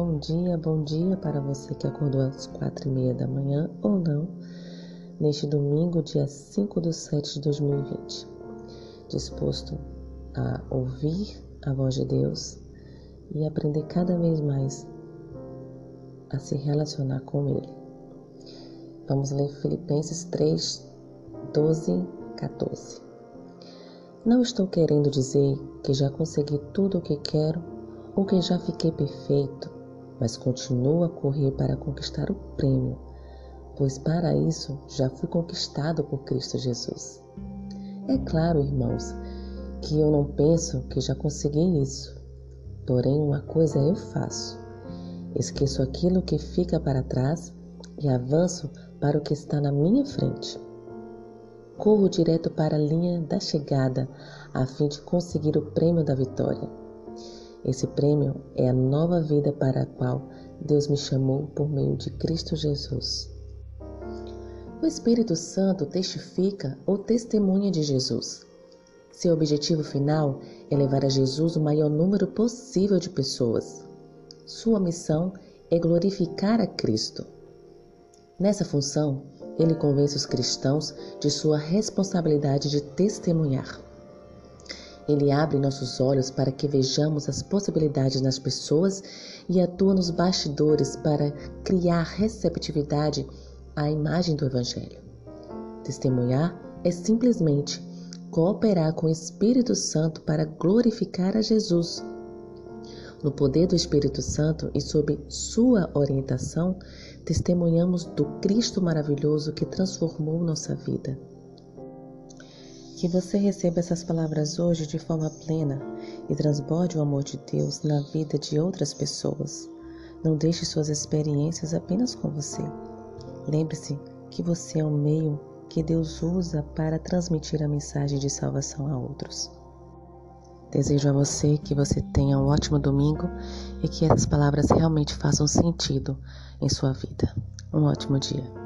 bom dia, bom dia para você que acordou às quatro e meia da manhã ou não, neste domingo, dia 5 de 7 de 2020. Disposto a ouvir a voz de Deus e aprender cada vez mais a se relacionar com Ele. Vamos ler Filipenses 3, 12, 14. Não estou querendo dizer que já consegui tudo o que quero ou que já fiquei perfeito, mas continuo a correr para conquistar o prêmio, pois para isso já fui conquistado por Cristo Jesus. É claro, irmãos, que eu não penso que já consegui isso. Porém, uma coisa eu faço: esqueço aquilo que fica para trás e avanço para o que está na minha frente. Corro direto para a linha da chegada a fim de conseguir o prêmio da vitória. Esse prêmio é a nova vida para a qual Deus me chamou por meio de Cristo Jesus. O Espírito Santo testifica ou testemunha de Jesus. Seu objetivo final é levar a Jesus o maior número possível de pessoas. Sua missão é glorificar a Cristo. Nessa função, ele convence os cristãos de sua responsabilidade de testemunhar. Ele abre nossos olhos para que vejamos as possibilidades nas pessoas e atua nos bastidores para criar receptividade à imagem do Evangelho. Testemunhar é simplesmente cooperar com o Espírito Santo para glorificar a Jesus no poder do Espírito Santo e sob sua orientação, testemunhamos do Cristo maravilhoso que transformou nossa vida. Que você receba essas palavras hoje de forma plena e transborde o amor de Deus na vida de outras pessoas. Não deixe suas experiências apenas com você. Lembre-se que você é o meio que Deus usa para transmitir a mensagem de salvação a outros. Desejo a você que você tenha um ótimo domingo e que essas palavras realmente façam sentido em sua vida. Um ótimo dia.